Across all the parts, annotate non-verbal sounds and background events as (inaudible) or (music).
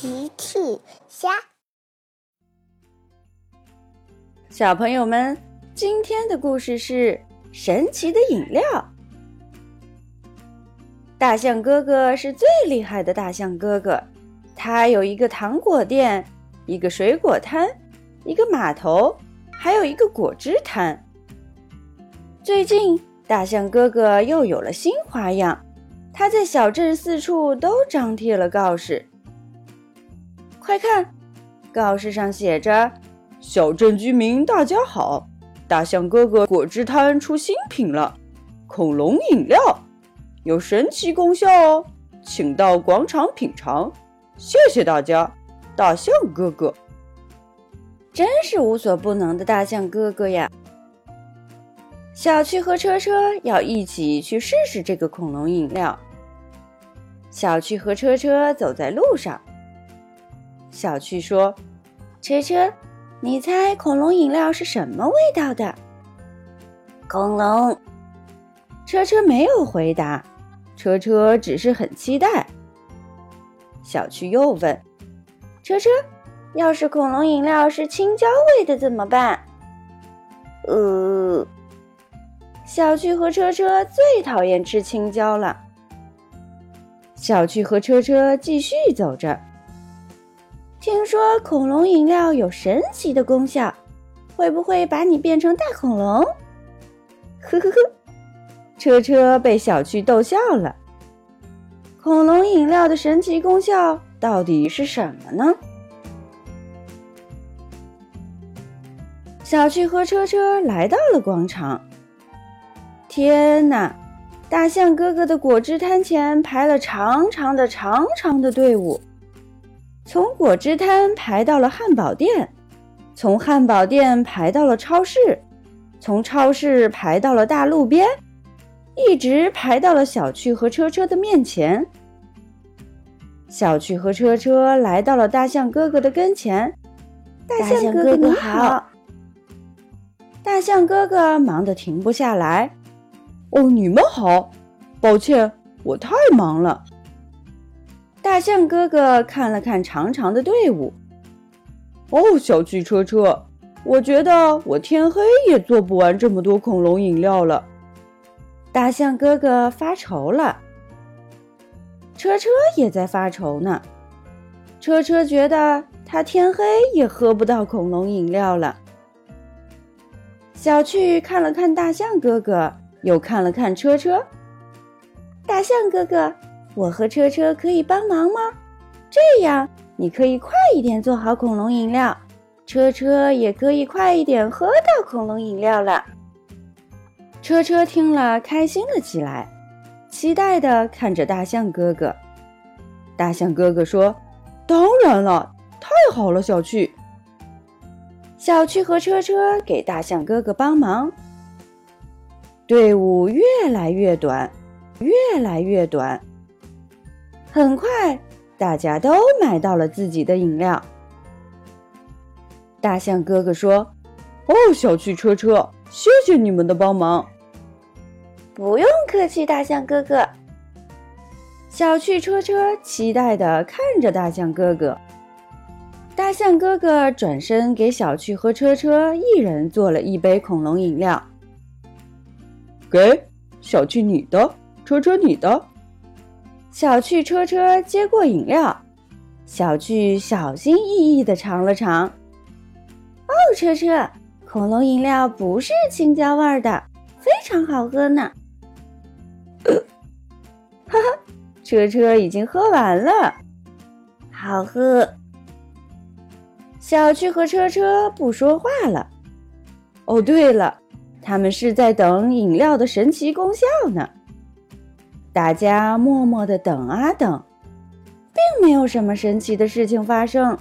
奇趣虾，小朋友们，今天的故事是神奇的饮料。大象哥哥是最厉害的大象哥哥，他有一个糖果店，一个水果摊，一个码头，还有一个果汁摊。最近，大象哥哥又有了新花样，他在小镇四处都张贴了告示。快看，告示上写着：“小镇居民大家好，大象哥哥果汁摊出新品了，恐龙饮料，有神奇功效哦，请到广场品尝。谢谢大家，大象哥哥。”真是无所不能的大象哥哥呀！小趣和车车要一起去试试这个恐龙饮料。小趣和车车走在路上。小趣说：“车车，你猜恐龙饮料是什么味道的？”恐龙。车车没有回答，车车只是很期待。小趣又问：“车车，要是恐龙饮料是青椒味的怎么办？”呃，小趣和车车最讨厌吃青椒了。小趣和车车继续走着。听说恐龙饮料有神奇的功效，会不会把你变成大恐龙？呵 (laughs) 呵呵，车车被小趣逗笑了。恐龙饮料的神奇功效到底是什么呢？小趣和车车来到了广场。天哪，大象哥哥的果汁摊前排了长长的、长长的队伍。从果汁摊排到了汉堡店，从汉堡店排到了超市，从超市排到了大路边，一直排到了小趣和车车的面前。小趣和车车来到了大象哥哥的跟前。大象哥哥你好。大象哥哥忙得停不下来。哦，你们好，抱歉，我太忙了。大象哥哥看了看长长的队伍，哦，小汽车车，我觉得我天黑也做不完这么多恐龙饮料了。大象哥哥发愁了，车车也在发愁呢。车车觉得他天黑也喝不到恐龙饮料了。小趣看了看大象哥哥，又看了看车车。大象哥哥。我和车车可以帮忙吗？这样你可以快一点做好恐龙饮料，车车也可以快一点喝到恐龙饮料了。车车听了开心了起来，期待的看着大象哥哥。大象哥哥说：“当然了，太好了，小趣。”小趣和车车给大象哥哥帮忙，队伍越来越短，越来越短。很快，大家都买到了自己的饮料。大象哥哥说：“哦，小汽车车，谢谢你们的帮忙。”不用客气，大象哥哥。小汽车车期待的看着大象哥哥。大象哥哥转身给小趣和车车一人做了一杯恐龙饮料。给小趣你的，车车你的。小趣车车接过饮料，小趣小心翼翼地尝了尝。哦，车车，恐龙饮料不是青椒味的，非常好喝呢。(laughs) 哈哈，车车已经喝完了，好喝。小趣和车车不说话了。哦，对了，他们是在等饮料的神奇功效呢。大家默默的等啊等，并没有什么神奇的事情发生。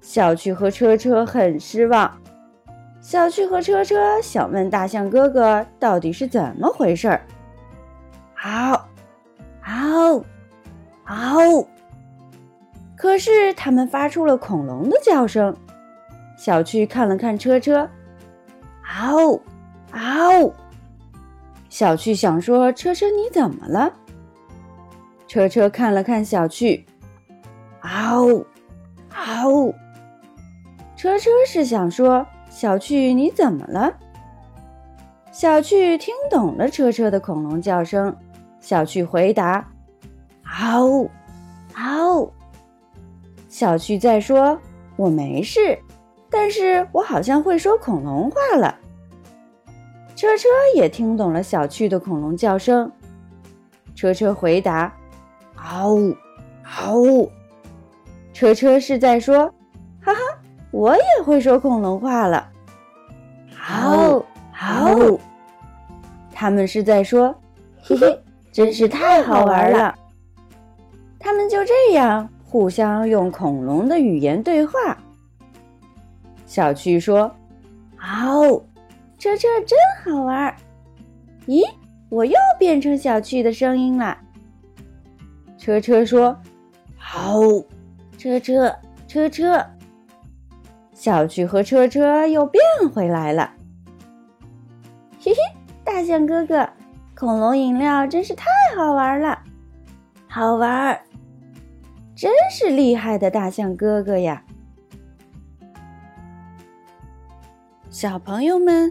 小趣和车车很失望。小趣和车车想问大象哥哥到底是怎么回事儿。嗷，嗷，嗷！可是他们发出了恐龙的叫声。小趣看了看车车，嗷，嗷！小趣想说：“车车，你怎么了？”车车看了看小趣，嗷嗷嗷！车车是想说：“小趣，你怎么了？”小趣听懂了车车的恐龙叫声，小趣回答：“嗷嗷！”小趣在说：“我没事，但是我好像会说恐龙话了。”车车也听懂了小趣的恐龙叫声，车车回答：“嗷呜嗷呜！”车车是在说：“哈哈，我也会说恐龙话了。”嗷呜嗷呜！他们是在说：(laughs) “嘿嘿，真是太好玩了。”他们就这样互相用恐龙的语言对话。小趣说：“嗷，车车真好玩。”咦，我又变成小趣的声音了。车车说：“好。”车车车车，小趣和车车又变回来了。嘿嘿，大象哥哥，恐龙饮料真是太好玩了，好玩，真是厉害的大象哥哥呀！小朋友们